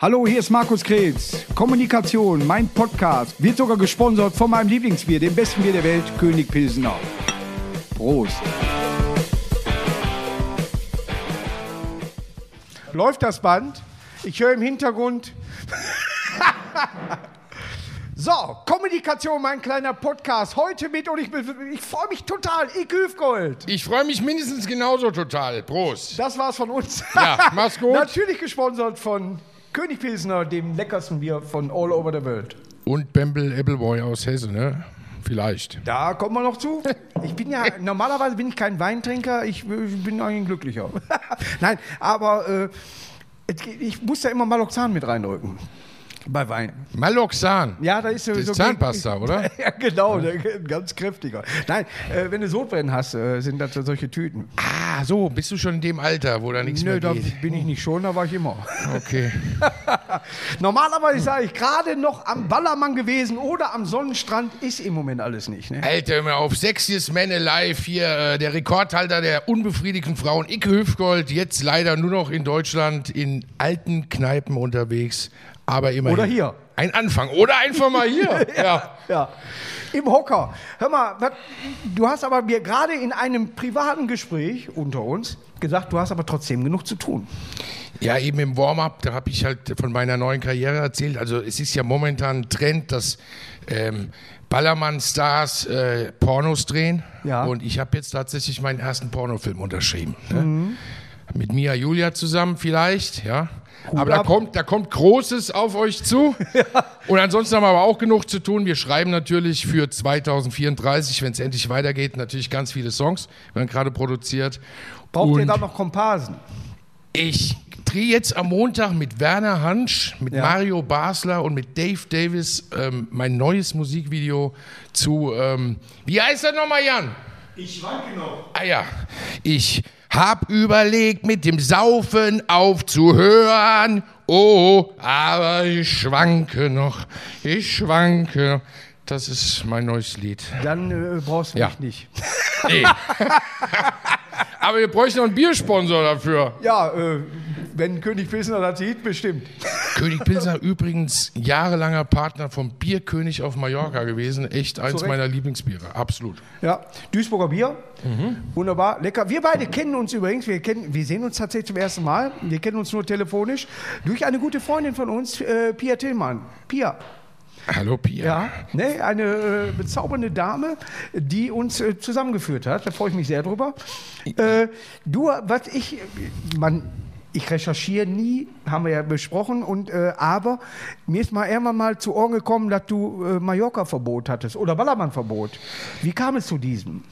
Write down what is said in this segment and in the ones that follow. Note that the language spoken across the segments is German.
Hallo, hier ist Markus Kretz. Kommunikation, mein Podcast, wird sogar gesponsert von meinem Lieblingsbier, dem besten Bier der Welt, König Pilsener. Prost. Läuft das Band? Ich höre im Hintergrund. so, Kommunikation, mein kleiner Podcast. Heute mit und ich, ich freue mich total. Ich Hüfgold. Ich freue mich mindestens genauso total. Prost. Das war's von uns. Ja, mach's gut. Natürlich gesponsert von König Pilsner, dem leckersten Bier von all over the world. Und Bembel Appleboy aus Hesse, ne? Vielleicht. Da kommen wir noch zu. Ich bin ja, normalerweise bin ich kein Weintrinker, ich, ich bin eigentlich ein Glücklicher. Nein, aber äh, ich muss da immer Maloxan mit reindrücken. Bei Wein. Maloxan. Ja, da ist so, so Zahnpasta, oder? ja, genau, der, ganz kräftiger. Nein, äh, wenn du Sodbrennen hast, äh, sind das so solche Tüten. Ah, so, bist du schon in dem Alter, wo da nichts Nö, mehr da geht. bin ich nicht schon, da war ich immer. Okay. Normalerweise sage ich gerade noch am Ballermann gewesen oder am Sonnenstrand ist im Moment alles nicht. Ne? Alter, mal auf Sexiest Man Alive hier, äh, der Rekordhalter der unbefriedigten Frauen, Icke Hüfgold, jetzt leider nur noch in Deutschland in alten Kneipen unterwegs, aber immerhin. Oder hier. Ein Anfang. Oder einfach mal hier. ja. Ja. Im Hocker. Hör mal, du hast aber mir gerade in einem privaten Gespräch unter uns gesagt, du hast aber trotzdem genug zu tun. Ja, eben im Warm-up, da habe ich halt von meiner neuen Karriere erzählt. Also es ist ja momentan ein Trend, dass ähm, Ballermann-Stars äh, Pornos drehen. Ja. Und ich habe jetzt tatsächlich meinen ersten Pornofilm unterschrieben. Ne? Mit Mia Julia zusammen vielleicht, ja. Aber da kommt, da kommt Großes auf euch zu. Und ansonsten haben wir aber auch genug zu tun. Wir schreiben natürlich für 2034, wenn es endlich weitergeht, natürlich ganz viele Songs. werden gerade produziert. Braucht ihr Und- da noch Komparsen? ich drehe jetzt am Montag mit Werner Hansch, mit Ja. Mario Basler und mit Dave Davis ähm, mein neues Musikvideo zu, ähm, wie heißt das nochmal, Jan? Ich schwanke noch. Ah ja, ich hab überlegt, mit dem Saufen aufzuhören. Oh, aber ich schwanke noch, ich schwanke. Das ist mein neues Lied. Dann äh, brauchst du Ja. mich nicht. Nee. aber wir bräuchten noch einen Biersponsor dafür. Ja, äh, wenn König Pilsner das sieht, bestimmt. König Pilsner übrigens jahrelanger Partner vom Bierkönig auf Mallorca gewesen. Echt eins Recht. meiner Lieblingsbiere. Absolut. Ja, Duisburger Bier. Mhm. Wunderbar, lecker. Wir beide kennen uns übrigens, wir, kennen, wir sehen uns tatsächlich zum ersten Mal. Wir kennen uns nur telefonisch durch eine gute Freundin von uns, äh, Pia Tillmann. Pia, Hallo Pia. ja, ne, eine äh, bezaubernde Dame, die uns äh, zusammengeführt hat. Da freue ich mich sehr drüber. Äh, du, was ich, man, ich recherchiere nie, haben wir ja besprochen, und, äh, aber mir ist mal irgendwann mal zu Ohren gekommen, dass du äh, Mallorca-Verbot hattest oder Ballermann-Verbot. Wie kam es zu diesem?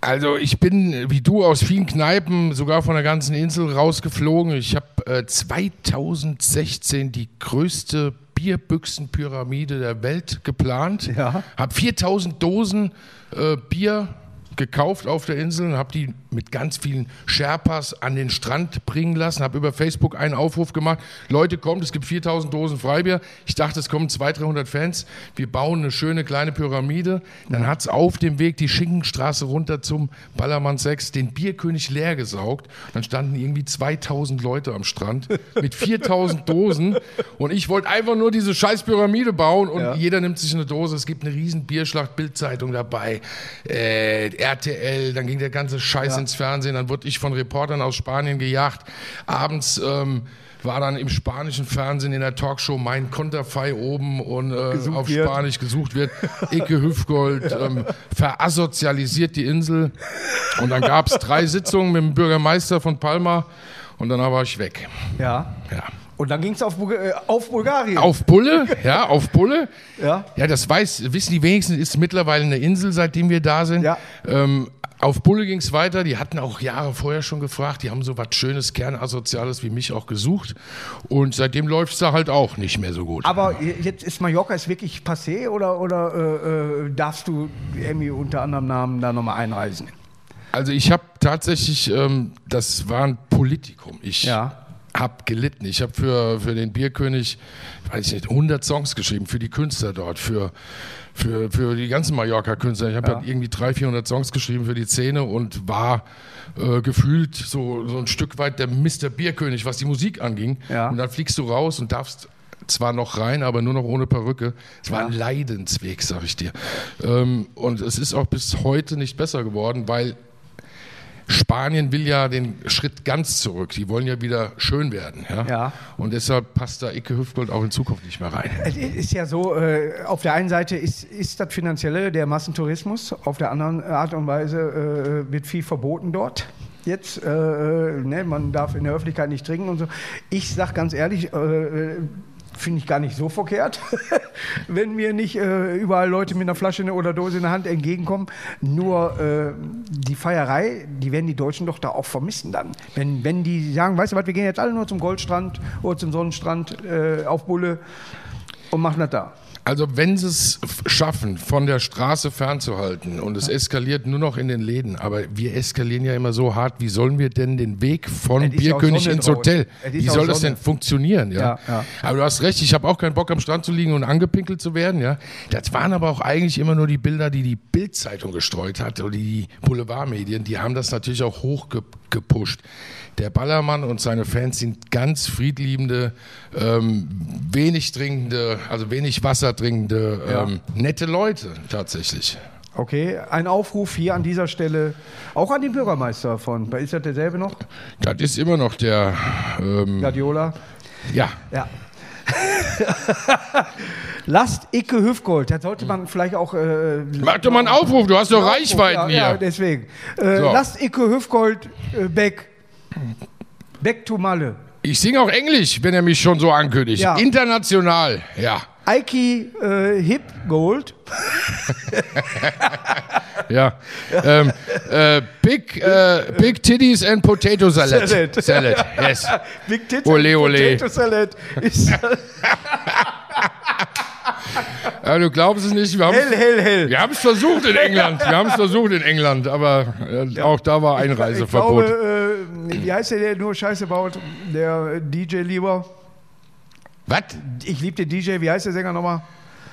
Also ich bin wie du aus vielen Kneipen, sogar von der ganzen Insel rausgeflogen. Ich habe äh, 2016 die größte Bierbüchsenpyramide der Welt geplant. Ja. Habe 4000 Dosen äh, Bier gekauft auf der Insel und habe die mit ganz vielen Sherpas an den Strand bringen lassen. Habe über Facebook einen Aufruf gemacht. Leute, kommt, es gibt 4000 Dosen Freibier. Ich dachte, es kommen 200, 300 Fans. Wir bauen eine schöne kleine Pyramide. Dann hat es auf dem Weg die Schinkenstraße runter zum Ballermann 6 den Bierkönig leer gesaugt. Dann standen irgendwie 2000 Leute am Strand mit 4000 Dosen. Und ich wollte einfach nur diese scheiß Pyramide bauen und Ja. jeder nimmt sich eine Dose. Es gibt eine riesen Bierschlacht, Bildzeitung dabei, äh, RTL, dann ging der ganze Scheiß ins Fernsehen. Dann wurde ich von Reportern aus Spanien gejagt. Abends ähm, war dann im spanischen Fernsehen in der Talkshow mein Konterfei oben und äh, auf wird. Spanisch gesucht wird. Icke Hüfgold ähm, verasozialisiert die Insel. Und dann gab es drei Sitzungen mit dem Bürgermeister von Palma und dann war ich weg. Ja. Ja. Und dann ging es auf, äh, auf Bulgarien. Auf Bulle, ja, auf Bulle. Ja. Ja, das weiß, wissen die wenigsten, ist mittlerweile eine Insel, seitdem wir da sind. Ja. Ähm, auf Bulle ging es weiter. Die hatten auch Jahre vorher schon gefragt. Die haben so was Schönes, Kernasoziales wie mich auch gesucht. Und seitdem läuft es da halt auch nicht mehr so gut. Aber jetzt ist Mallorca ist wirklich passé oder, oder äh, äh, darfst du irgendwie unter anderem Namen da nochmal einreisen? Also ich habe tatsächlich, ähm, das war ein Politikum. Ich Ja. Habe gelitten. Ich habe für, für den Bierkönig, weiß ich nicht, 100 Songs geschrieben, für die Künstler dort, für, für, für die ganzen Mallorca-Künstler. Ich habe Ja. halt irgendwie 300, 400 Songs geschrieben für die Szene und war äh, gefühlt so, so ein Stück weit der Mr. Bierkönig, was die Musik anging. Ja. Und dann fliegst du raus und darfst zwar noch rein, aber nur noch ohne Perücke. Es war ein Leidensweg, sag ich dir. Ähm, und es ist auch bis heute nicht besser geworden, weil Spanien will ja den Schritt ganz zurück. Die wollen ja wieder schön werden. Ja? Ja. Und deshalb passt da Icke Hüftgold auch in Zukunft nicht mehr rein. Es ist ja so, äh, auf der einen Seite ist, ist das Finanzielle der Massentourismus, auf der anderen Art und Weise äh, wird viel verboten dort. Jetzt, äh, äh, ne, man darf in der Öffentlichkeit nicht trinken und so. Ich sag ganz ehrlich, äh, finde ich gar nicht so verkehrt, wenn mir nicht äh, überall Leute mit einer Flasche oder Dose in der Hand entgegenkommen. Nur äh, die Feierei, die werden die Deutschen doch da auch vermissen dann. Wenn, wenn die sagen, weißt du was, wir gehen jetzt alle nur zum Goldstrand oder zum Sonnenstrand äh, auf Bulle und machen das da. Also wenn sie es schaffen, von der Straße fernzuhalten und es eskaliert nur noch in den Läden, aber wir eskalieren ja immer so hart, wie sollen wir denn den Weg von Bierkönig ins. Hotel, wie soll das denn funktionieren? Ja? Ja, ja. Aber du hast recht, ich habe auch keinen Bock am Strand zu liegen und angepinkelt zu werden. Ja? Das waren aber auch eigentlich immer nur die Bilder, die die Bildzeitung gestreut hat oder die Boulevardmedien, die haben das natürlich auch hochgepusht. Der Ballermann und seine Fans sind ganz friedliebende, ähm, wenig trinkende, also wenig Wasser trinkende, Ja. ähm, nette Leute tatsächlich. Okay, ein Aufruf hier an dieser Stelle, auch an den Bürgermeister von, ist das derselbe noch? Das ist immer noch der, ähm, Guardiola? ja, Ja. Lasst Icke Hüfgold, das sollte man vielleicht auch. Äh, mach doch mal einen Aufruf, du hast doch Reichweiten ja, Ja, hier. deswegen. Äh, So. Lasst Icke Hüfgold äh, back. Back to Malle. Ich singe auch Englisch, wenn er mich schon so ankündigt. Ja. International, ja. Ike äh, Hip Gold. Ja. ähm, äh, big, äh, big Titties and Potato Salad. Salad. Salad, yes. Big Ole, and. Potato Salad. Ja, du glaubst es nicht, wir haben hell, hell, hell. wir haben es versucht in England. Wir haben es versucht in England, aber äh, auch da war Ich Einreiseverbot. glaube, äh, wie heißt der, der nur Scheiße baut? Der DJ lieber. Was? Ich liebe den DJ, wie heißt der Sänger nochmal?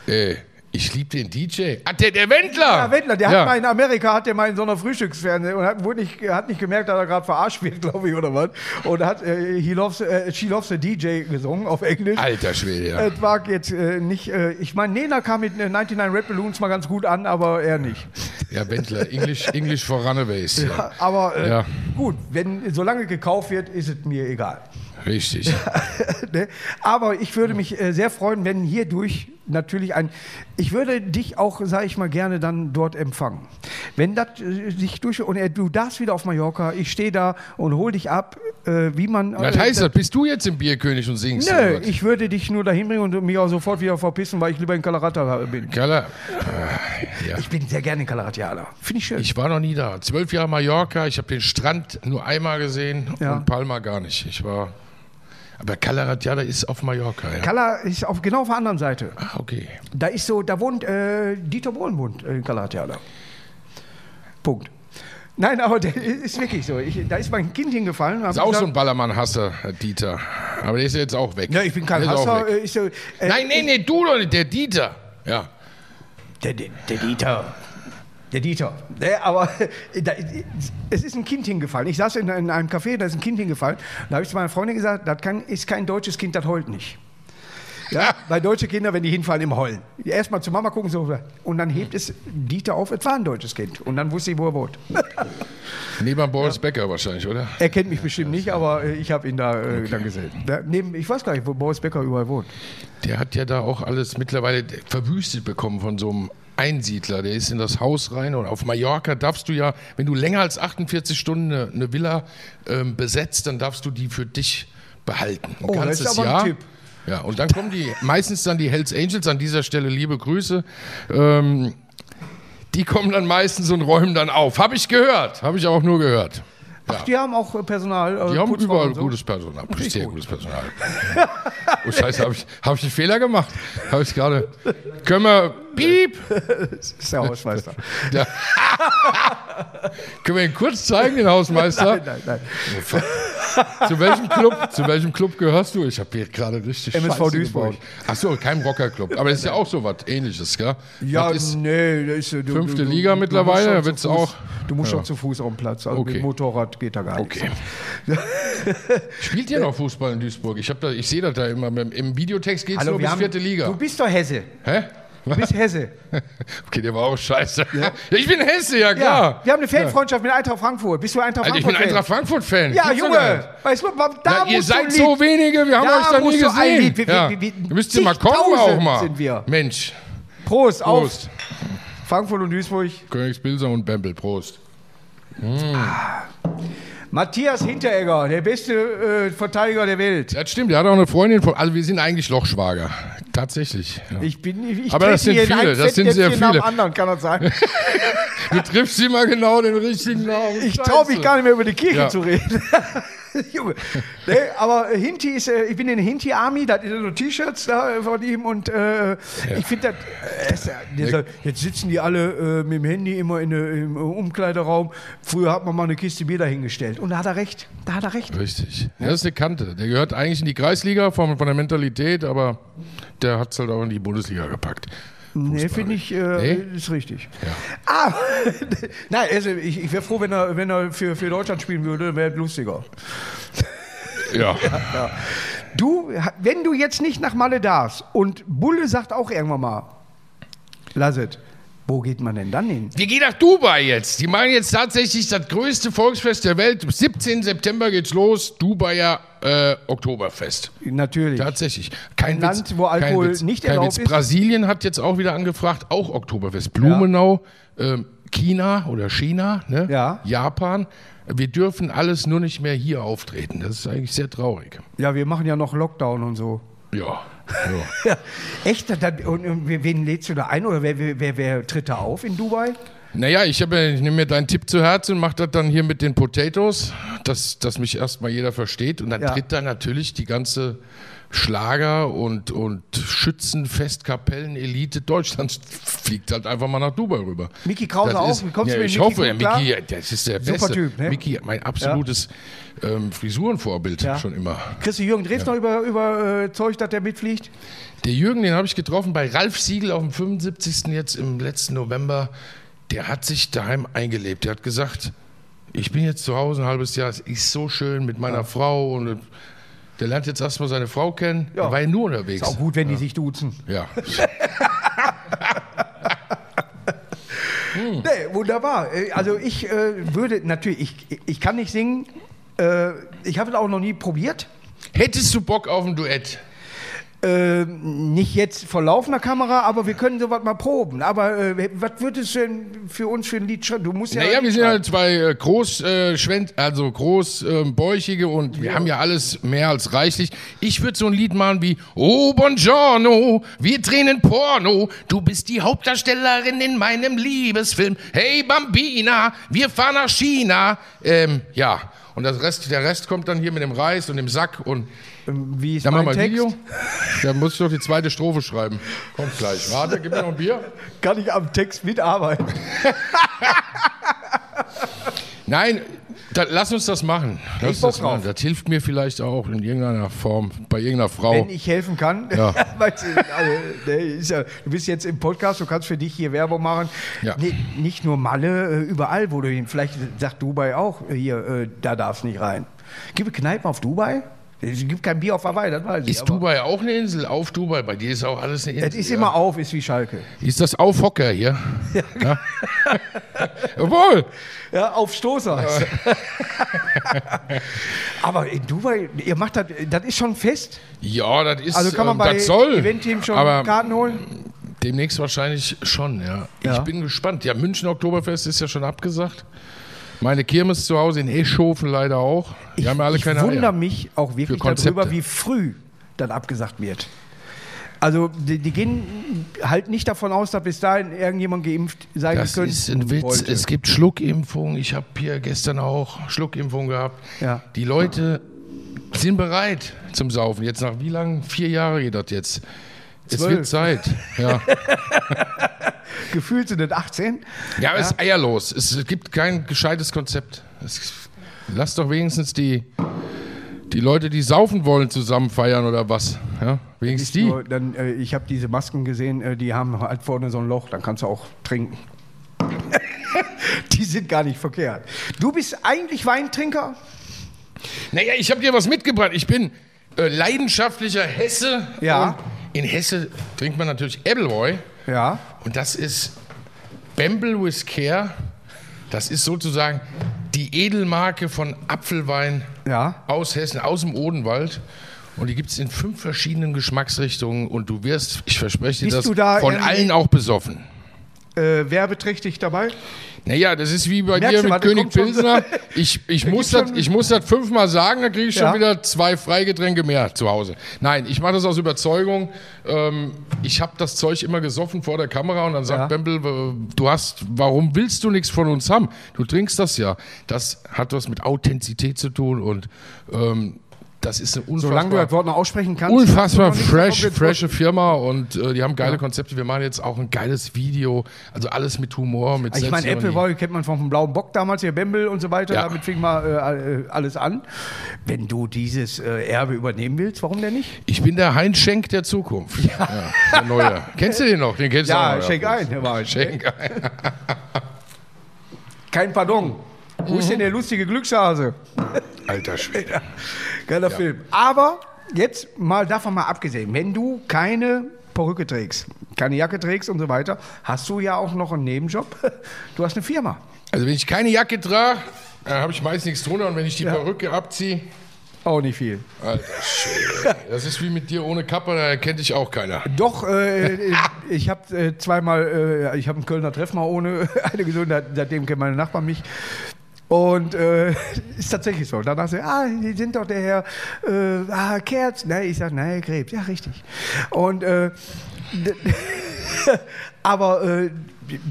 Äh, ich liebe den DJ. Ah, der, der Wendler. Ja, Wendler, der Ja. hat mal in Amerika, hat der mal in so einer Frühstücksfernsehen und hat, wurde nicht, hat nicht gemerkt, dass er gerade verarscht wird, glaube ich, oder was. Und hat äh, He loves, äh, She Loves the DJ gesungen auf Englisch. Alter Schwede, ja. Es war jetzt äh, nicht, äh, ich meine, Nena kam mit äh, 99 Red Balloons mal ganz gut an, aber er nicht. Ja, Wendler, English, English for Runaways. Ja. Aber äh, Ja. gut, wenn solange gekauft wird, ist es mir egal. Richtig. ne? Aber ich würde mich äh, sehr freuen, wenn hierdurch natürlich ein. Ich würde dich auch, sage ich mal, gerne dann dort empfangen. Wenn das äh, sich durch. Und äh, du darfst wieder auf Mallorca, ich stehe da und hol dich ab, äh, wie man. Was äh, heißt das? Bist du jetzt im Bierkönig und singst? Nö, ich würde dich nur dahin bringen und mich auch sofort wieder verpissen, weil ich lieber in Calarata bin. Kerle, äh, ja. Ich bin sehr gerne in Calaratiana. Finde ich schön. Ich war noch nie da. Zwölf Jahre Mallorca, ich habe den Strand nur einmal gesehen Ja. und Palma gar nicht. Ich war. Aber Calaratiada ist auf Mallorca, ja. Cala ist auf, genau auf der anderen Seite. Ah, okay. Da ist so, da wohnt äh, Dieter Bohlen wohnt in Calaratiana. Punkt. Nein, aber der ist wirklich so. Ich, da ist mein Kind hingefallen. Ist auch gesagt, so ein Ballermann-Hasser, Dieter. Aber der ist jetzt auch weg. Ja, ich bin kein Der Hasser. Äh, so, äh, Nein, nee, nee, du doch nicht, der Dieter. Ja. Der, der, der Dieter. Der Dieter. Aber da, es ist ein Kind hingefallen. Ich saß in, in einem Café, da ist ein Kind hingefallen. Da habe ich zu meiner Freundin gesagt, das kann, ist kein deutsches Kind, das heult nicht. Ja, weil deutsche Kinder, wenn die hinfallen, immer heulen. Erstmal zu Mama gucken, so, und dann hebt es Dieter auf, es war ein deutsches Kind. Und dann wusste ich, wo er wohnt. Neben Boris Becker wahrscheinlich, oder? Er kennt mich bestimmt nicht, aber äh, ich habe ihn da äh, dann gesehen. Da, neben, ich weiß gar nicht, wo Boris Becker überall wohnt. Der hat ja da auch alles mittlerweile verwüstet bekommen von so einem Einsiedler. Der ist in das Haus rein und auf Mallorca darfst du ja, wenn du länger als 48 Stunden eine, eine Villa ähm, besetzt, dann darfst du die für dich behalten. Ein Oh, das ganzes ist aber ein Jahr. Tipp. Ja, und dann kommen die meistens dann die Hells Angels an dieser Stelle liebe Grüße. Ähm, die kommen dann meistens und räumen dann auf. Habe ich gehört, habe ich auch nur gehört. Ach, die haben auch äh, Personal. äh, Die haben Putzfrauen überall so. gutes Personal, sehr gut. gutes Personal. oh Scheiße, habe ich, hab ich einen Fehler gemacht? Habe ich gerade. Können wir. Piep! Das ist der Hausmeister. Ja. Können wir ihn kurz zeigen, den Hausmeister? nein, nein, nein. Zu welchem Club? Zu welchem Club gehörst du? Ich habe hier gerade richtig MSV Scheiße Duisburg. gebaut. Ach so, kein Rockerclub. Aber das ist ja auch so was Ähnliches, gell? Ja, das ist, nee, das ist, du, fünfte du, du, Liga mittlerweile, da wird's auch- Du musst Ja. schon zu Fuß auf dem Platz. Also Okay. mit Motorrad geht da gar okay. nichts. Spielt ihr noch Fußball in Duisburg? Ich, da, ich sehe das da immer. Im Videotext geht es nur bis haben, vierte Liga. Du bist doch Hesse. Hä? Du bist Hesse. Okay, der war auch scheiße. Ja. ich bin Hesse, ja Ja, klar. wir haben eine Fanfreundschaft mit Eintracht Frankfurt. Bist du Eintracht Alter, ich bin Frankfurt? Eintracht Frankfurt-Fan. Ja, Gibt's Junge. Weißt du, da Ja, ihr seid so wenige, wir haben Da euch da nie gesehen. Wir- ja. wir- wir- Ihr müsst ihr mal kommen auch mal. sind wir. Mensch, Prost, auf Prost. Frankfurt und Duisburg. Königsbilser und Bempel, Prost. Matthias Hinteregger, der beste äh, Verteidiger der Welt. Das stimmt, der hat auch eine Freundin von. Also wir sind eigentlich Lochschwager. Tatsächlich. Ja. Ich bin, ich, ich Aber das sind viele, das sind sehr viele. anderen, kann das sein? Du triffst immer genau den richtigen Namen. Ich traue mich gar nicht mehr über die Kirche Ja. zu reden. Junge. Nee, aber Hinti ist, äh, ich bin in der Hinti Army, da sind so T-Shirts da von ihm und äh, ich finde das, äh, ja- dieser, jetzt sitzen die alle äh, mit dem Handy immer in, im Umkleideraum. Früher hat man mal eine Kiste Bier dahingestellt und da hat er recht, da hat er recht. Richtig. Das ist eine Kante. Der gehört eigentlich in die Kreisliga von, von der Mentalität, aber der hat es halt auch in die Bundesliga gepackt. Nee, finde ich, äh, Nee? ist richtig. Ja. Ah, nein, also ich, ich wäre froh, wenn er, wenn er für, für Deutschland spielen würde, wäre es lustiger. Ja. Du, wenn du jetzt nicht nach Malle darfst und Bulle sagt auch irgendwann mal, Lasset, wo geht man denn dann hin? Wir gehen nach Dubai jetzt. Die machen jetzt tatsächlich das größte Volksfest der Welt. Am 17. September geht's los. Dubaier äh, Oktoberfest. Natürlich. Tatsächlich. Kein Ein Witz. Land, wo Alkohol Witz, nicht erlaubt Witz. ist. Brasilien hat jetzt auch wieder angefragt, auch Oktoberfest. Blumenau, ähm, China oder China, ne? Ja. Japan. Wir dürfen alles nur nicht mehr hier auftreten. Das ist eigentlich sehr traurig. Ja, wir machen ja noch Lockdown und so. Ja. Ja. Ja, echt? Und, und wen lädst du da ein oder wer, wer, wer, tritt da auf in Dubai? Naja, ich, hab ich nehme mir deinen Tipp zu Herzen und mache das dann hier mit den Potatoes, dass, dass mich erstmal jeder versteht. Und dann Ja. tritt da natürlich die ganze Schlager- und, und Schützenfestkapellen-Elite Deutschlands fliegt halt einfach mal nach Dubai rüber. Mickey Krause auch? Wie kommst ja, du mit ich Mickey hoffe, ja? Mickey, das ist der Super beste. Typ, ne? Mickey, mein absolutes ähm, Frisurenvorbild Ja. schon immer. Kriegst du Jürgen Drews noch über, über äh, Zeug, dass der mitfliegt? Der Jürgen, den habe ich getroffen bei Ralf Siegel auf dem 75. jetzt im letzten November. Der hat sich daheim eingelebt. Der hat gesagt, ich bin jetzt zu Hause ein halbes Jahr, es ist so schön mit meiner Frau und der lernt jetzt erstmal seine Frau kennen. Ja. Der war ja nur unterwegs. Ist auch gut, wenn die sich duzen. Ja. Nee, wunderbar. Äh, Also ich äh, würde natürlich, ich, ich kann nicht singen. Äh, ich habe es auch noch nie probiert. Hättest du Bock auf ein Duett? Äh, nicht jetzt vor laufender Kamera, aber wir können sowas mal proben. Aber äh, was würdest du denn für uns für ein Lied schreiben? Du musst ja. Naja, wir sind halt zwei äh, groß, äh, also großbäuchige und wir haben ja alles mehr als reichlich. Ich würde so ein Lied machen wie Oh Buongiorno, wir drehen Porno, du bist die Hauptdarstellerin in meinem Liebesfilm. Hey Bambina, wir fahren nach China. Ähm, ja, und das Rest, der Rest kommt dann hier mit dem Reis und dem Sack und Ähm, Wie ist dann mein ein Text? Video. Da muss ich doch die zweite Strophe schreiben. Kommt gleich. Warte, gib mir noch ein Bier. Kann ich am Text mitarbeiten? Nein, da, lass uns das machen. Lass uns Bock das machen. Das hilft mir vielleicht auch in irgendeiner Form, bei irgendeiner Frau. Wenn ich helfen kann. Ja. Weißt du, also, du bist jetzt im Podcast, du kannst für dich hier Werbung machen. Ja. Nicht nur Malle, äh, überall, wo du hin. Vielleicht sagt Dubai auch, äh, hier, äh, da darfst nicht rein. Gibt es Kneipen auf Dubai? Es gibt kein Bier auf Hawaii, das weiß ich. ist Dubai auch eine Insel? Auf Dubai? Bei dir ist auch alles eine Insel. Es ist ja. immer auf, ist wie Schalke. Ist das Aufhocker hier? Ja. Jawohl. Ja, auf Stoßer. aber in Dubai, ihr macht das, das ist schon fest. Ja, das ist. Also kann man ähm, bei das soll. Event-Team schon Aber Karten holen? demnächst wahrscheinlich schon, ja. Ja. Ich bin gespannt. Ja, München Oktoberfest ist ja schon abgesagt. Meine Kirmes zu Hause in Eschhofen leider auch. Die haben ja alle ich keine wundere Eier. mich auch wirklich darüber, wie früh dann abgesagt wird. Also die, die gehen halt nicht davon aus, dass bis dahin irgendjemand geimpft sein Das könnte. ist ein Witz. wollte. Es gibt Schluckimpfungen. Ich habe hier gestern auch Schluckimpfung gehabt. Ja. Die Leute sind bereit zum Saufen. Jetzt nach wie lang? Vier Jahre geht das jetzt. Es Zwölf. wird Zeit. Ja, Gefühlt sind es 18. ja aber es ist eierlos. Es gibt kein gescheites Konzept. Es, lass doch wenigstens die die Leute, die saufen wollen, zusammen feiern oder was? Ja, wenigstens die. Nur, dann, äh, ich habe diese Masken gesehen, äh, die haben halt vorne so ein Loch, dann kannst du auch trinken. die sind gar nicht verkehrt. Du bist eigentlich Weintrinker? Naja, ich habe dir was mitgebracht. Ich bin äh, leidenschaftlicher Hesse. Ja. In Hesse trinkt man natürlich Appleboy. Ja. Und das ist Bamble with Care. Das ist sozusagen die Edelmarke von Apfelwein Ja. aus Hessen, aus dem Odenwald. Und die gibt es in fünf verschiedenen Geschmacksrichtungen. Und du wirst, ich verspreche dir Bist das, da von allen auch besoffen. Äh, werbeträchtig dabei? Naja, das ist wie bei Merkst dir mit König schon- Pilsner. Ich, ich, muss das, schon- ich muss das fünfmal sagen, dann kriege ich schon Ja. wieder zwei Freigetränke mehr zu Hause. Nein, ich mache das aus Überzeugung. Ähm, ich habe das Zeug immer gesoffen vor der Kamera und dann sagt Ja. Bembel, äh, du hast, warum willst du nichts von uns haben? Du trinkst das ja. Das hat was mit Authentizität zu tun und ähm, das ist eine unfassbar... Solange du das Wort noch aussprechen kannst. Unfassbar du fresh, frische Firma und äh, die haben geile Konzepte. Wir machen jetzt auch ein geiles Video, also alles mit Humor, mit Ich meine, Selbstironie. Appleboy kennt man vom blauen Bock damals, hier Bembel und so weiter. Ja. Damit fing mal äh, äh, alles an. Wenn du dieses äh, Erbe übernehmen willst, warum denn nicht? Ich bin der Heinz Schenk der Zukunft. Ja. der Neue. Kennst du den noch? Den kennst du Ja, auch noch, schenk ein, Herr Wein. Schenk ein. Kein Pardon. Wo Mhm. ist denn der lustige Glückshase? Alter Schwede. Geiler Film. Aber jetzt mal davon mal abgesehen, wenn du keine Perücke trägst, keine Jacke trägst und so weiter, hast du ja auch noch einen Nebenjob. Du hast eine Firma. Also wenn ich keine Jacke trage, dann habe ich meist nichts drunter und wenn ich die Perücke abziehe, Auch nicht viel. Alter Schwede. Das ist wie mit dir ohne Kappe, da erkennt dich auch keiner. Doch, äh, ich habe äh, zweimal, äh, ich habe einen Kölner Treff mal ohne eine gesund, seitdem kennen meine Nachbarn mich. Und äh, ist tatsächlich so. Danach sagt ah, Sie sind doch der Herr äh, ah, Kerz. Ne, ich sage, nein, Krebs. Ja, richtig. Und äh, aber äh,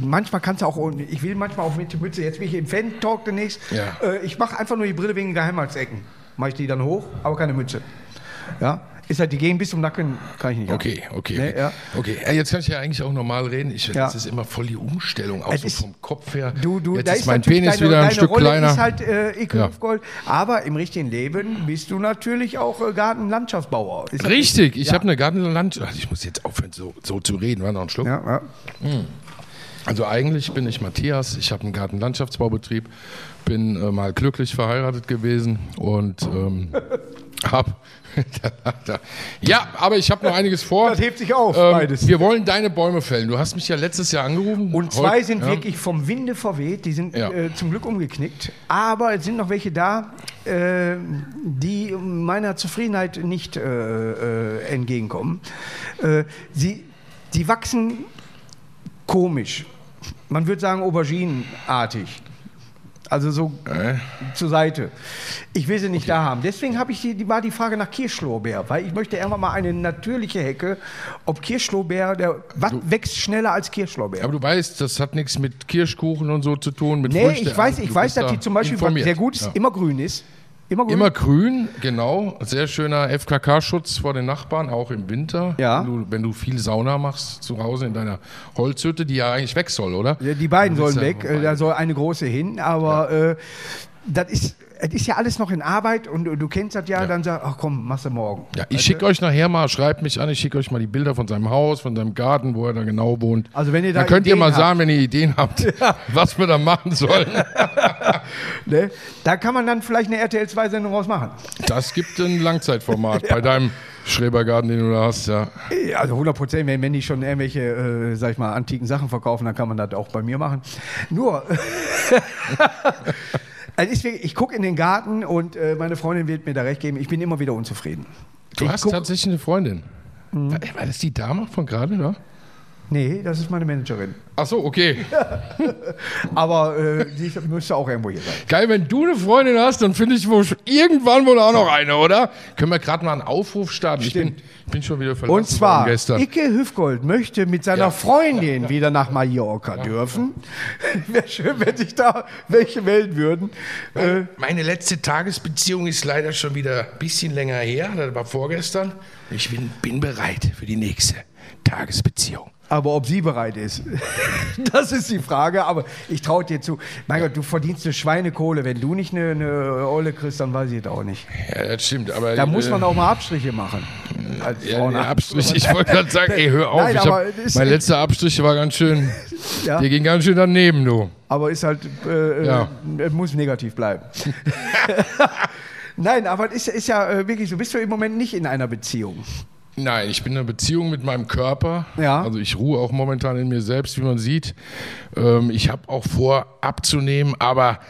manchmal kannst du auch, ohne- ich will manchmal auch mit der Mütze, jetzt bin ich im Fan-Talk demnächst. Ja. Äh, ich mache einfach nur die Brille wegen Geheimratsecken. Mache ich die dann hoch, aber keine Mütze. Ja, ist halt, die gehen bis zum Nacken, kann ich nicht. haben. Okay, okay. Nee, ja. Okay, jetzt kann ich ja eigentlich auch normal reden. Ich, Ja. Das ist immer voll die Umstellung, auch Es so ist- vom Kopf her. Du, du, jetzt da ist mein Penis deine, wieder ein deine Stück Rolle kleiner. ist halt äh, Ja. Hüfgold, aber im richtigen Leben bist du natürlich auch äh, Gartenlandschaftsbauer. Ist Richtig, ich habe eine Gartenland. Ach, Ich muss jetzt aufhören, so, so zu reden. War noch ein Schluck. Ja, ja. Also eigentlich bin ich Matthias, ich habe einen Gartenlandschaftsbaubetrieb, bin äh, mal glücklich verheiratet gewesen und ähm, habe... ja, aber ich habe noch einiges vor. Das hebt sich auf, Ähm, beides. wir wollen deine Bäume fällen. Du hast mich ja letztes Jahr angerufen. Und zwei sind ja. wirklich vom Winde verweht, die sind Ja. äh, zum Glück umgeknickt. Aber es sind noch welche da, äh, die meiner Zufriedenheit nicht äh, äh, entgegenkommen. Äh, sie, die wachsen komisch. Man würde sagen auberginenartig. Also so Äh? zur Seite. Ich will sie nicht da haben. Deswegen habe ich die, die, war die Frage nach Kirschlorbeer, weil ich möchte irgendwann mal eine natürliche Hecke. Ob Kirschlorbeer, der, was wächst schneller als Kirschlorbeer? Aber du weißt, das hat nichts mit Kirschkuchen und so zu tun, mit Nee, Früchte. ich weiß, Du ich weiß, bist dass die zum Beispiel, was sehr gut ist, Ja. immer grün ist. Immer grün. Immer grün, genau. Sehr schöner FKK-Schutz vor den Nachbarn, auch im Winter. Ja. Wenn du, wenn du viel Sauna machst zu Hause in deiner Holzhütte, die ja eigentlich weg soll, oder? Ja, Die beiden sollen ja weg, beide. äh, da soll eine große hin, aber äh, das ist, es ist ja alles noch in Arbeit und du, du kennst das ja, dann sag, ach komm, machst du morgen. Ja, ich schicke euch nachher mal, schreibt mich an, ich schicke euch mal die Bilder von seinem Haus, von seinem Garten, wo er da genau wohnt. Also wenn ihr da Dann könnt ihr Ideen mal habt. sagen, wenn ihr Ideen habt, was wir da machen sollen. Ne? Da kann man dann vielleicht eine RTL-2-Sendung draus machen. Das gibt ein Langzeitformat bei deinem Schrebergarten, den du da hast, ja. Ja, Also 100 Prozent, wenn, wenn die schon irgendwelche, äh, sag ich mal, antiken Sachen verkaufen, dann kann man das auch bei mir machen. Nur, also wirklich- ich gucke in den Garten und äh, meine Freundin wird mir da recht geben, ich bin immer wieder unzufrieden. Du Ich hast guck- Mhm. tatsächlich eine Freundin. War war das die Dame von gerade, ne? Nee, das ist meine Managerin. Ach so, okay. Aber äh, die müsste auch irgendwo hier sein. Geil, wenn du eine Freundin hast, dann finde ich wohl irgendwann wohl auch noch eine, oder? Können wir gerade mal einen Aufruf starten? Ich bin, ich bin schon wieder verlassen Und zwar, gestern. Icke Hüfgold möchte mit seiner Ja. Freundin wieder nach Mallorca dürfen. Wäre schön, wenn sich da welche melden würden. Äh, Meine letzte Tagesbeziehung ist leider schon wieder ein bisschen länger her. Das war vorgestern. Ich bin, bin bereit für die nächste Tagesbeziehung. Aber ob sie bereit ist. das ist die Frage, aber ich traue dir zu. Mein Gott, du verdienst eine Schweinekohle. Wenn du nicht eine, eine Olle kriegst, dann weiß ich es auch nicht. Ja, das stimmt. Aber, Da muss äh, man auch mal Abstriche machen. Als Ja, der Abstrich, ich wollte gerade sagen, ey, hör auf. Nein, hab, mein letzter Abstrich war ganz schön, Ja, der ging ganz schön daneben, du. aber ist halt, äh, Ja. äh, muss negativ bleiben. Nein, aber es ist, ist ja äh, wirklich so. Bist du im Moment nicht in einer Beziehung? Nein, ich bin in einer Beziehung mit meinem Körper. Ja. Also ich ruhe auch momentan in mir selbst, wie man sieht. Ähm, ich habe auch vor, abzunehmen, aber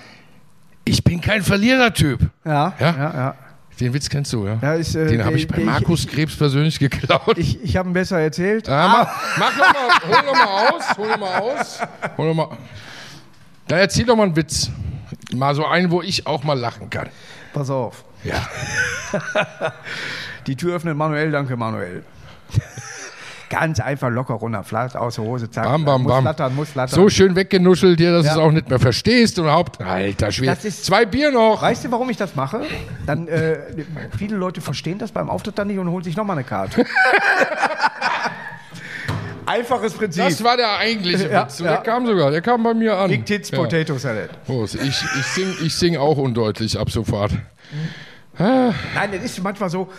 ich bin kein Verlierertyp. Ja, Ja? ja, ja. Den Witz kennst du, ja? Ja, ist, äh, Den habe ich bei Markus Krebs persönlich geklaut. Ich, ich habe ihn besser erzählt. Ah, mach, mach noch mal, hol doch mal aus, hol doch mal aus. Hol doch mal. Dann erzähl doch mal einen Witz. Mal so einen, wo ich auch mal lachen kann. Pass auf. Ja. Die Tür öffnet Manuel, danke Manuel. Ganz einfach locker runter, flatt aus der Hose, zack. Bam, bam, muss bam. flattern, muss flattern. So schön weggenuschelt dir, dass Ja. du es auch nicht mehr verstehst. Und überhaupt, alter Schwede. Das ist- Zwei Bier noch. Weißt du, warum ich das mache? Dann, äh, viele Leute verstehen das beim Auftritt dann nicht und holen sich nochmal eine Karte. Einfaches Prinzip. Das war der eigentliche Ja, Witz. Und ja. Der kam sogar, der kam bei mir an. Big Tits Ja. Potato Salad. Prost. Ich, ich singe ich sing auch undeutlich ab sofort. Nein, das ist manchmal so.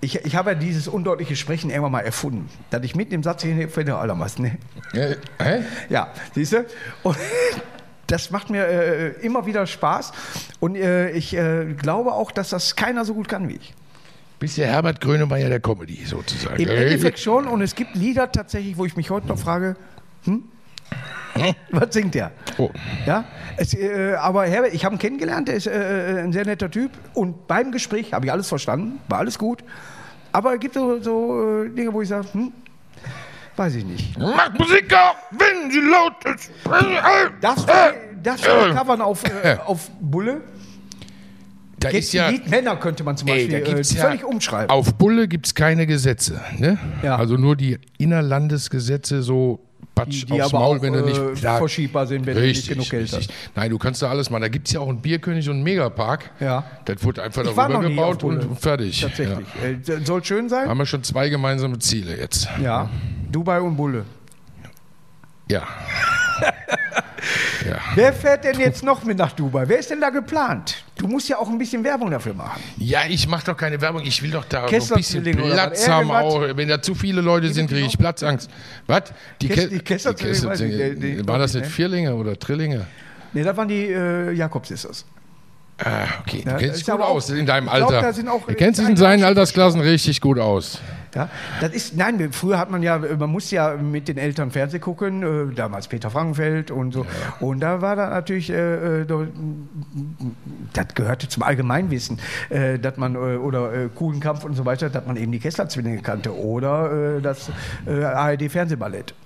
Ich, ich habe ja dieses undeutliche Sprechen irgendwann mal erfunden. Dass ich mitten im Satz hier finde, Alter, was, ne? Äh, hä? Ja, siehst du? Und das macht mir äh, immer wieder Spaß. Und äh, ich äh, glaube auch, dass das keiner so gut kann wie ich. Bist der Herbert Grönemeyer der Comedy sozusagen. Im Endeffekt schon. Und es gibt Lieder tatsächlich, wo ich mich heute noch frage, hm? Was singt der? Oh. Ja, es, äh, aber Herbert, ich habe ihn kennengelernt, er ist äh, ein sehr netter Typ. Und beim Gespräch habe ich alles verstanden, war alles gut. Aber es gibt so, so äh, Dinge, wo ich sage, hm, weiß ich nicht. Macht Musik auf, wenn sie laut ist. Du, darfst du covern auf, äh, auf Bulle? Da Geht, ist ja, Männer könnte man zum ey, Beispiel gibt's äh, ja, völlig umschreiben. Auf Bulle gibt es keine Gesetze. Ne? Ja. Also nur die Innerlandesgesetze, so Patsch die aufs Maul, auch wenn du nicht äh, verschiebbar sind, wenn du nicht Richtig, genug Geld richtig. hast. Nein, du kannst da alles machen. Da gibt es ja auch einen Bierkönig und einen Megapark. Ja. Das wurde einfach Ich darüber gebaut und fertig. Tatsächlich. Äh, soll schön Ja. sein? Haben wir schon zwei gemeinsame Ziele jetzt. Ja. Dubai und Bulle. Ja. ja. Wer fährt denn jetzt noch mit nach Dubai? Wer ist denn da geplant? Du musst ja auch ein bisschen Werbung dafür machen. Ja, ich mache doch keine Werbung. Ich will doch da so ein Kessler bisschen Platz haben. Auch. Wenn da zu viele Leute sind, kriege ich Platzangst. Was? Die, Ke- die Kessler die Kessler- nicht, die- Waren das ne? nicht Vierlinge oder Trillinge? Ne, da waren die äh, Jakobs-Sisters. Ah, okay. Du Ja, kennst dich gut auch- aus in deinem glaub, Alter. auch- du kennst dich in eine seinen Altersklassen richtig gut aus. Ja, das ist, nein, früher hat man ja, man musste ja mit den Eltern Fernsehen gucken, äh, damals Peter Frankenfeld und so. Und da war da natürlich, äh, äh, da- das gehörte zum Allgemeinwissen, äh, dass man, äh, oder äh, Kuhlenkampf und so weiter, dass man eben die Kessler-Zwillinge kannte oder das ARD-Fernsehballett.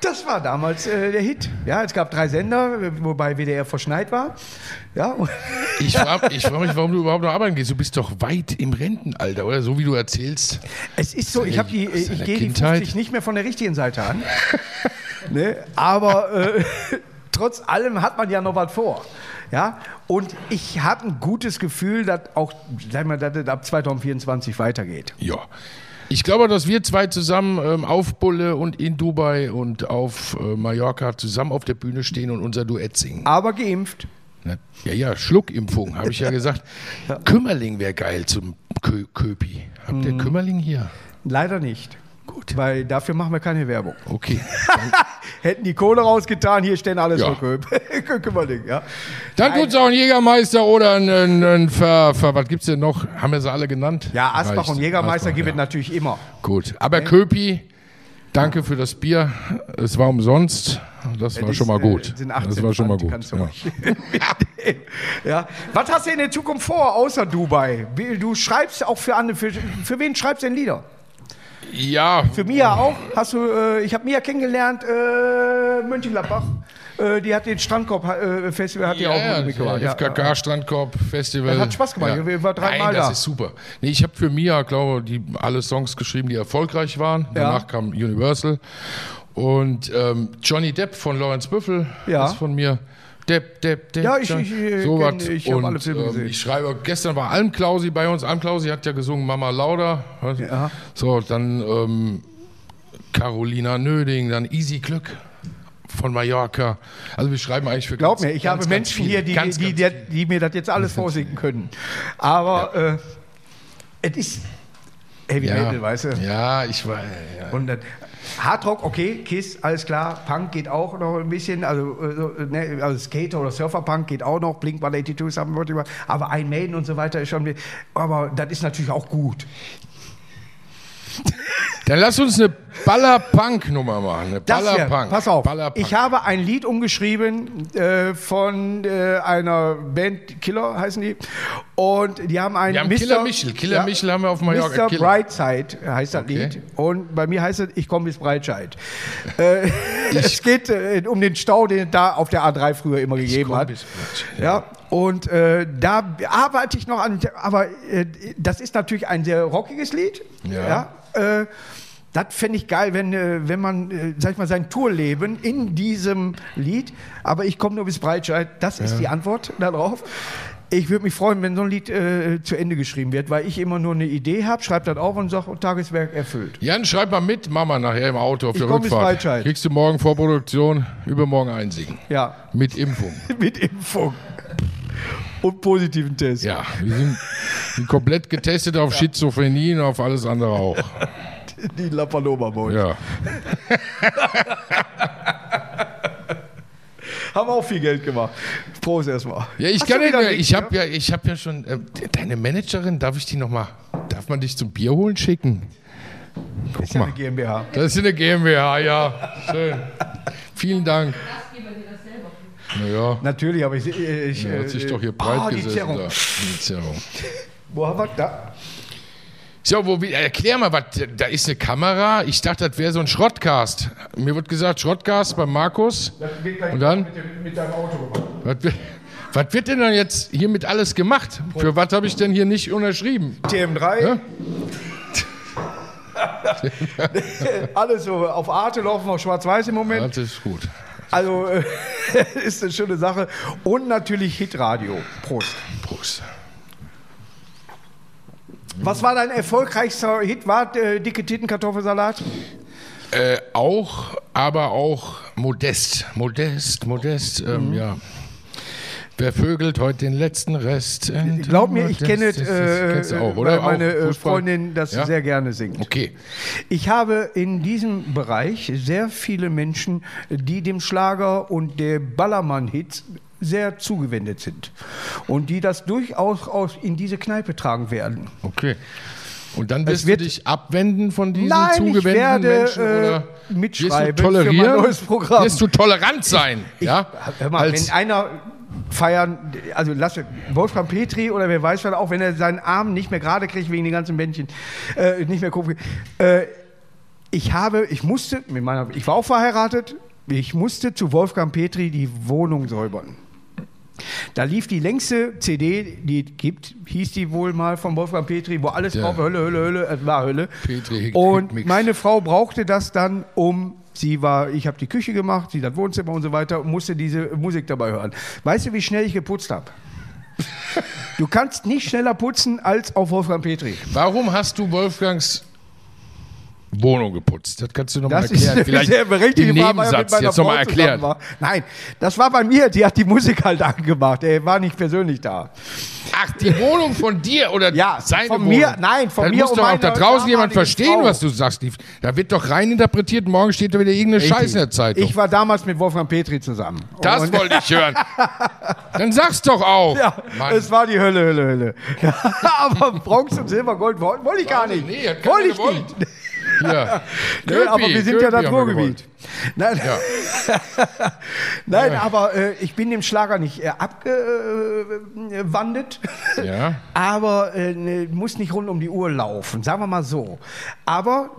Das war damals äh, der Hit. Ja, es gab drei Sender, äh, wobei WDR verschneit war. Ja, Ich frage ich frag mich, warum du überhaupt noch arbeiten gehst. Du bist doch weit im Rentenalter, oder? So wie du erzählst. Es ist so, ich, hab die, Aus ich gehe die Kindheit? 50 nicht mehr von der richtigen Seite an. ne? Aber äh, trotz allem hat man ja noch was vor. Ja? Und ich habe ein gutes Gefühl, dass auch sag mal, dass es ab 2024 weitergeht. Ja. Ich glaube, dass wir zwei zusammen ähm, auf Bulle und in Dubai und auf äh, Mallorca zusammen auf der Bühne stehen und unser Duett singen. Aber geimpft. Ja, ja, Schluckimpfung, habe ich ja gesagt. Kümmerling wäre geil zum Kö Köpi. Habt ihr Kümmerling hier? Leider nicht. Gut. Weil dafür machen wir keine Werbung. Okay. Hätten die Kohle rausgetan, hier stehen alles Ja. für Köp. Kümmerling, ja. Dann tut's auch einen Jägermeister oder einen, einen Ver, Ver, was gibt's denn noch? Haben wir sie alle genannt? Ja, Asbach Reicht. und Jägermeister Asbach, gibt es ja. natürlich immer. Gut. Aber Köpi, danke für das Bier. Es war umsonst. Das war Das schon mal gut. Äh, 18 Das war schon mal gut. Ja. ja. Was hast du in der Zukunft vor, außer Dubai? Du schreibst auch für andere. Für, für wen schreibst du denn Lieder? Ja, Für Mia auch? Hast du, äh, ich habe Mia kennengelernt, äh, Mönchengladbach. Äh, die hat den Strandkorb-Festival, hat die Ja, auch ja, mitgemacht. ja, FKK Strandkorb Festival. Das hat Spaß gemacht. Ich war dreimal Nein, das da. ist super. Nee, ich habe für Mia, glaube die alle Songs geschrieben, die erfolgreich waren. Danach kam Universal und ähm, Johnny Depp von Lawrence Büffel Ja. ist von mir. Depp, Depp, Depp. Ja, ich- ich, so kenn- ich hab Und, alle Filme ähm, gesehen. Ich schreibe, gestern war Alm Klausi bei uns. Alm Klausi hat ja gesungen Mama Lauda. Ja. So, dann ähm, Carolina Nöding, dann Easy Glück von Mallorca. Also wir schreiben eigentlich für Glaub ganz, mir, ich ganz, habe ganz Menschen hier, die, die, die, die mir das jetzt alles vorsingen können. Aber äh, es ist Heavy ja. Metal, weißt du? Ja, ich weiß. Ja. Und dann, Hardrock, okay, Kiss, alles klar. Punk geht auch noch ein bisschen. Also, äh, ne, also Skater oder Surferpunk geht auch noch. Blink 182 haben wir über. Aber ein Maiden und so weiter ist schon. Aber das ist natürlich auch gut. Dann lass uns eine Baller-Punk-Nummer machen. Eine Das hier, Baller-Punk. pass auf. Baller-Punk. Ich habe ein Lied umgeschrieben äh, von äh, einer Band, Killer heißen die. Und die haben einen Wir haben Killer Michel. Killer Michel haben wir auf Mallorca. Mr. Killer. Brightside heißt das Okay. Lied. Und bei mir heißt es, ich komme bis Breitscheid. äh, es geht äh, um den Stau, den es da auf der A3 früher immer gegeben komm hat. bis Breitscheid, Ja, und äh, da arbeite ich noch an, aber äh, das ist natürlich ein sehr rockiges Lied. Ja. Äh, das fände ich geil, wenn, äh, wenn man, äh, sag ich mal, sein Tourleben in diesem Lied, aber ich komme nur bis Breitscheid, das ist die Antwort darauf. Ich würde mich freuen, wenn so ein Lied äh, zu Ende geschrieben wird, weil ich immer nur eine Idee habe, schreibe das auf und sage, Tageswerk erfüllt. Jan, schreib mal mit, Mama, nachher im Auto auf Ich der bis Rückfahrt. Breitscheid. Kriegst du morgen vor Produktion, übermorgen einsingen. Ja, Mit Impfung. mit Impfung und positiven Test. Ja, wir sind, komplett getestet auf Schizophrenie und auf alles andere auch. Die La Paloma Boys. Ja. Haben auch viel Geld gemacht. Prost erstmal. Ja, ich Hast kann einen ich habe ja, ich habe ja schon äh, deine Managerin, darf ich die noch mal, darf man dich zum Bier holen schicken? Guck Ist ja mal, eine GmbH. das ist eine GmbH, ja, schön. Vielen Dank. Naja, Natürlich, aber ich. ich er hat sich doch hier ah, breit die gesessen. Zerrung. Da. Die Zerrung. Wo haben wir da? So, wo, erklär mal, was, da ist eine Kamera. Ich dachte, das wäre so ein Schrottcast. Mir wird gesagt, Schrottcast bei Markus. Das wird gleich Und dann? Mit, dem, mit deinem Auto gemacht. Was wird, was wird denn dann jetzt hiermit alles gemacht? Für was habe ich denn hier nicht unterschrieben? TM3. Ja? Alles so auf Arte laufen, auf Schwarz-Weiß im Moment. Das ist gut. Also äh, ist eine schöne Sache. Und natürlich Hitradio. Prost. Prost. Was war dein erfolgreichster Hit? War äh, dicke Titten Kartoffelsalat? Äh, auch, aber auch modest. Modest, modest, Mhm. ähm, ja. Wer vögelt heute den letzten Rest? Glaub mir, ich kenne es, äh, auch, oder? meine Auch äh? Freundin das Ja? sehr gerne singt. Okay. Ich habe in diesem Bereich sehr viele Menschen, die dem Schlager und der Ballermann-Hits sehr zugewendet sind und die das durchaus aus in diese Kneipe tragen werden. Okay. Und dann wirst wird- du dich abwenden von diesen Nein, ich zugewendeten werde, Menschen äh, oder mitschreiben wirst du tolerieren? neues Programm. Wirst du tolerant sein? ja? Hör mal, Als, wenn einer feiern, also lass Wolfgang Petri oder wer weiß was, auch wenn er seinen Arm nicht mehr gerade kriegt wegen den ganzen Bändchen, äh, nicht mehr gucken. Äh, ich habe, ich musste, meiner, ich war auch verheiratet, ich musste zu Wolfgang Petri die Wohnung säubern. Da lief die längste CD, die es gibt, hieß die wohl mal von Wolfgang Petri, wo alles Ja. drauf Hölle, Hölle, Hölle, es war Hölle. Petri Und meine Frau brauchte das dann, um sie war, ich habe die Küche gemacht, sie das Wohnzimmer und so weiter, und musste diese Musik dabei hören. Weißt du, wie schnell ich geputzt habe? Du kannst nicht schneller putzen als auf Wolfgang Petri. warum hast du Wolfgangs Wohnung geputzt? Das kannst du nochmal ist erklären. eine Vielleicht sehr berechtigte er Nebensatz meiner jetzt nochmal erklären. War. Nein, das war bei mir, die hat die Musik halt angemacht. Er war nicht persönlich da. Ach, die Wohnung von dir oder Ja, seine von Wohnung? mir- nein, von Dann mir muss doch auch da draußen jemand verstehen, Frau. was du sagst. Da wird doch rein interpretiert, morgen steht da wieder irgendeine Scheiße in der Zeitung. Ich war damals mit Wolfgang Petri zusammen. das Und- wollte ich hören. Dann sag's doch auch. Ja, Mann. es war die Hölle, Hölle, Hölle. Ja, aber Bronze und Silber, Gold wollte ich gar nicht. Nee, hat wollte ich nicht. Hier. Nee, Gülpi, aber wir sind ja das Ruhrgebiet. Nein, Ja. Nein aber äh, ich bin dem Schlager nicht äh, abgewandet. Ja. aber äh, ne, muss nicht rund um die Uhr laufen, sagen wir mal so. Aber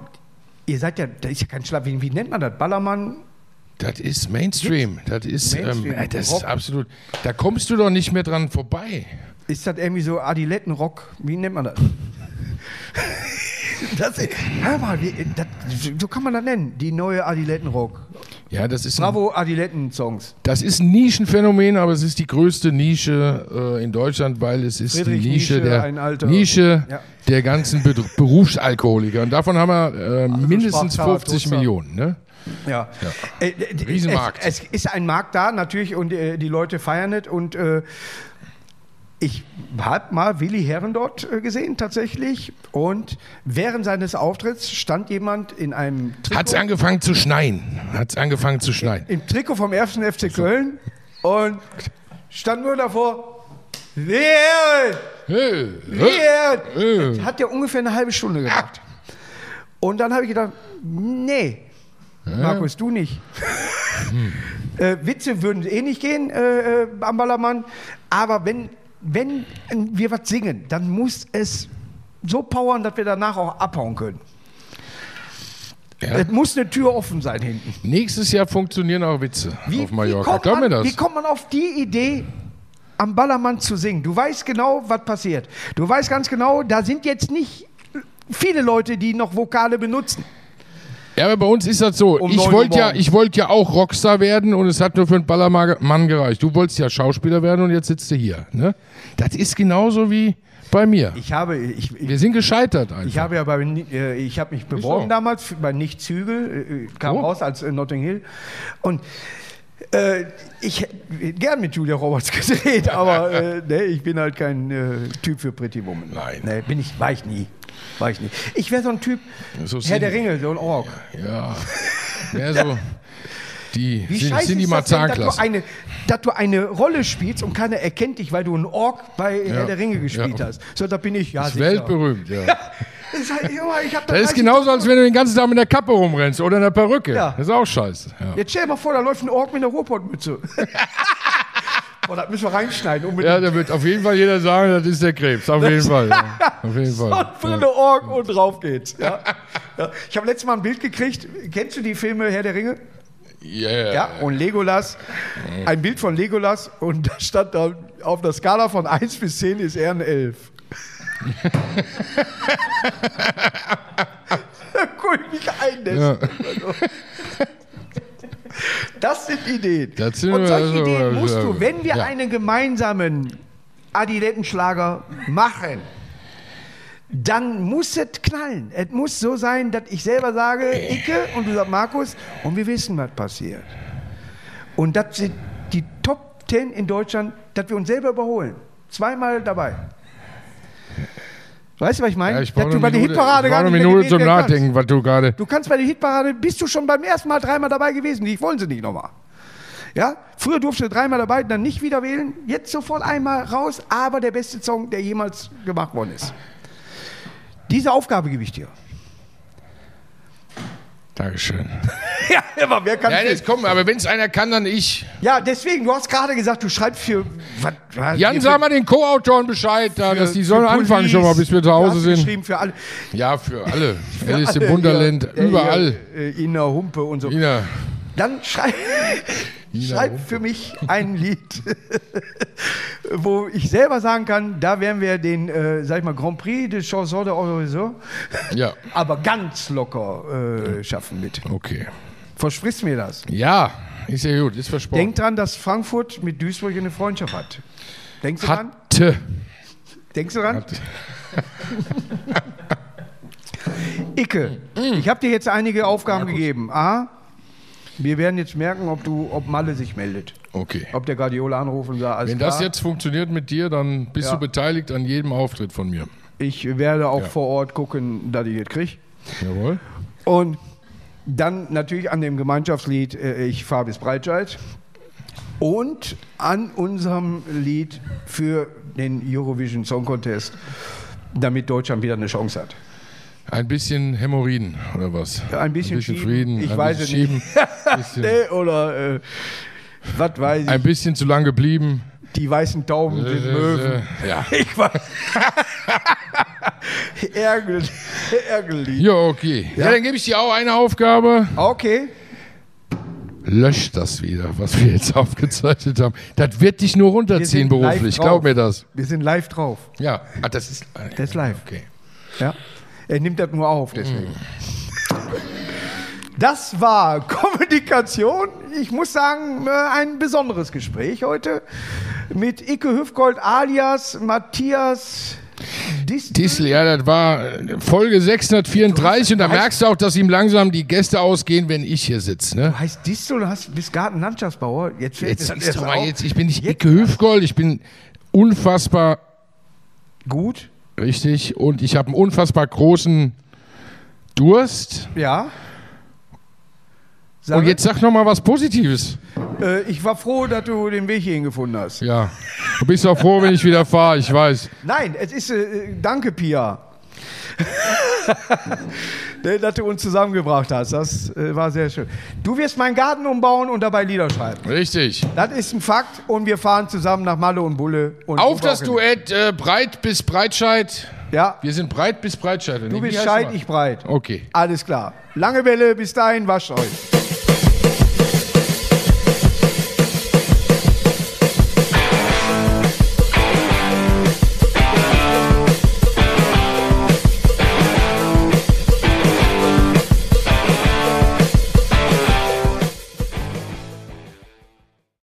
ihr seid ja, da ist ja kein Schlager, wie, wie nennt man das? Ballermann? Das ist Mainstream. Das ist, ähm, Mainstream, äh, das ist absolut. Da kommst du doch nicht mehr dran vorbei. Ist das irgendwie so Adilettenrock? Wie nennt man das? das hör mal, wie, das, so kann man das nennen, die neue Adilettenrock. Ja, das ist, Bravo Adiletten-Songs. das ist ein Nischenphänomen, aber es ist die größte Nische äh, in Deutschland, weil es ist Friedrich die Nische, Nietzsche, der Nische Ja. der ganzen Be Berufsalkoholiker. Und davon haben wir äh, mindestens Sprachzahler, 50 Toaster. Millionen. Ne? Ja. Äh, d- Riesenmarkt. Es, es ist ein Markt da natürlich und äh, die Leute feiern es und äh, ich habe mal Willi Herren dort äh, gesehen tatsächlich und während seines Auftritts stand jemand in einem Hat es Trikot, angefangen zu schneien. Hat es angefangen zu schneien. im Trikot vom 1. FC Köln und stand nur davor, äh. Das hat ja ungefähr eine halbe Stunde gemacht. Und dann habe ich gedacht, nee, Markus, du nicht. äh, Witze würden eh nicht gehen äh, äh, am Ballermann, aber wenn, wenn wir was singen, dann muss es so powern, dass wir danach auch abhauen können. Ja. Es muss eine Tür offen sein hinten. Nächstes Jahr funktionieren auch Witze auf Mallorca. Glaub mir das. wie kommt man auf die Idee, am Ballermann zu singen? Du weißt genau, was passiert. Du weißt ganz genau, da sind jetzt nicht viele Leute, die noch Vokale benutzen. Ja, aber bei uns ist das so. Um ich 9 Uhr wollte ja, ich wollte ja auch Rockstar werden und es hat nur für einen Ballermann gereicht. Du wolltest ja Schauspieler werden und jetzt sitzt du hier. Ne? Das ist genauso wie bei mir. Ich habe, ich, ich, Wir sind gescheitert einfach. ich habe ja bei, äh, ich habe mich beworben so. damals bei Nicht Zügel, äh, kam Oh. raus als äh, Notting Hill und äh, ich hätte gern mit Julia Roberts gedreht, aber äh, ne, ich bin halt kein äh, Typ für Pretty Woman. Nein. Ne, bin ich, war ich nie. War ich nie. Ich wäre so ein Typ, So Herr der Ringe, so ein Ork. Ja. Mehr so. Die Wie sind, die denn, dass du, eine, dass du eine Rolle spielst und keiner erkennt dich, weil du einen Ork bei Herr der Ringe gespielt Ja. hast. So, da bin ich. Ja, Das ist weltberühmt, ja. Das ist, halt, Junge, ich hab da Das ist 30 genauso, als wenn du den ganzen Tag mit der Kappe rumrennst oder in der Perücke. Ja. Das ist auch scheiße. Ja. Jetzt stell dir mal vor, da läuft ein Ork mit einer Ruhrpottmütze. Boah, das müssen wir reinschneiden. Unbedingt. ja, da wird auf jeden Fall jeder sagen, das ist der Krebs. Auf jeden Fall. Ja. Auf jeden So, Fall. eine Ork und drauf geht's. Ja. Ja. Ich habe letztes Mal ein Bild gekriegt. Kennst du die Filme Herr der Ringe? Yeah. Ja. Und Legolas. Ein Bild von Legolas und da stand da auf der Skala von 1 bis 10 ist er ein 11. da guck ich mich ein. Ja. Das sind Ideen. Das sind und solche also, Ideen musst du, wenn wir Ja. einen gemeinsamen Adilettenschlager machen, dann muss es knallen. Es muss so sein, dass ich selber sage, Icke, und du sagst Markus, und wir wissen, was passiert. Und das sind die Top Ten in Deutschland, dass wir uns selber überholen. Zweimal dabei. Weißt du, was ich meine? Ja, ich brauche du eine Minute, Hitparade ich eine Minute zum kannst. Nachdenken, was du gerade. Du kannst bei der Hitparade, bist du schon beim ersten Mal dreimal dabei gewesen. Die wollen sie nicht nochmal. Ja? Früher durfte du dreimal dabei, dann nicht wieder wählen. Jetzt sofort einmal raus, aber der beste Song, der jemals gemacht worden ist. Diese Aufgabe gebe ich dir. Dankeschön. ja, aber wer kann Ja, das kommt, aber wenn es einer kann, dann ich. Ja, deswegen, du hast gerade gesagt, du schreibst für. Was, was, Jan, sag mal den Co-Autoren Bescheid, da, für- dass die sollen anfangen schon mal, bis wir zu Hause sind. geschrieben für alle. Ja, für alle. Für Alice alle, im Wunderland, ja, überall. Ja, äh, Ina Humpe und so. Ina. Dann schreib, schreib für mich ein Lied, wo ich selber sagen kann, da werden wir den, äh, sag ich mal, Grand Prix de Chanson de Horizon, Ja, aber ganz locker äh, schaffen mit. okay. Versprichst mir das? Ja, ist ja gut, ist versprochen. Denk dran, dass Frankfurt mit Duisburg eine Freundschaft hat. Denkst du dran? Hatte. Denkst du dran? Icke, ich habe dir jetzt einige Aufgaben gegeben. A, wir werden jetzt merken, ob, du, ob Malle sich meldet. Okay. Ob der Guardiola anruft und sagt, alles Wenn klar. das jetzt funktioniert mit dir, dann bist Ja. du beteiligt an jedem Auftritt von mir. Ich werde auch Ja. vor Ort gucken, dass ich das kriege. Jawohl. Und dann natürlich an dem Gemeinschaftslied äh, Ich fahre bis Breitscheid. Und an unserem Lied für den Eurovision Song Contest, damit Deutschland wieder eine Chance hat. Ein bisschen Hämorrhoiden oder was? Ein bisschen schieben. Frieden. Ich ein weiß bisschen es schieben. bisschen, Nee, oder äh, was weiß ich, ein bisschen zu lang geblieben. die weißen Tauben sind Möwen. Ja. Ich weiß. Ärgel, ärgerlich. Ja, okay. Ja, dann gebe ich dir auch eine Aufgabe. Okay. Lösch das wieder, was wir jetzt aufgezeichnet haben. Das wird dich nur runterziehen beruflich, glaub mir das. Wir sind live drauf. Ja, ah, das ist. Das ist live. Okay. Ja. Er nimmt das nur auf, deswegen. Das war Kommunikation. Ich muss sagen, äh, ein besonderes Gespräch heute mit Icke Hüfgold alias Matthias Distel. Distel, ja, das war Folge 634 und da merkst du auch, dass ihm langsam die Gäste ausgehen, wenn ich hier sitze. Ne? Du heißt Distel und hast, bist Gartenlandschaftsbauer. Jetzt, fällt Jetzt das erst mal jetzt, ich bin nicht Jetzt- Icke Hüfgold, ich bin unfassbar Gut, richtig und ich habe einen unfassbar großen Durst. ja. Sag Und jetzt sag noch mal was Positives. äh, ich war froh, dass du den Weg hierhin gefunden hast. Ja. Du bist auch froh, wenn ich wieder fahre, ich weiß. Nein, es ist, äh, danke Pia, Ne, dass du uns zusammengebracht hast. Das äh, war sehr schön. Du wirst meinen Garten umbauen und dabei Lieder schreiben. Richtig. Das ist ein Fakt und wir fahren zusammen nach Malle und Bulle. Und Auf das. Duett äh, Breit bis Breitscheid. Ja, Wir sind breit bis Breitscheid. du bist scheit, ich breit. Okay. Alles klar. Lange Welle, bis dahin, wascht euch.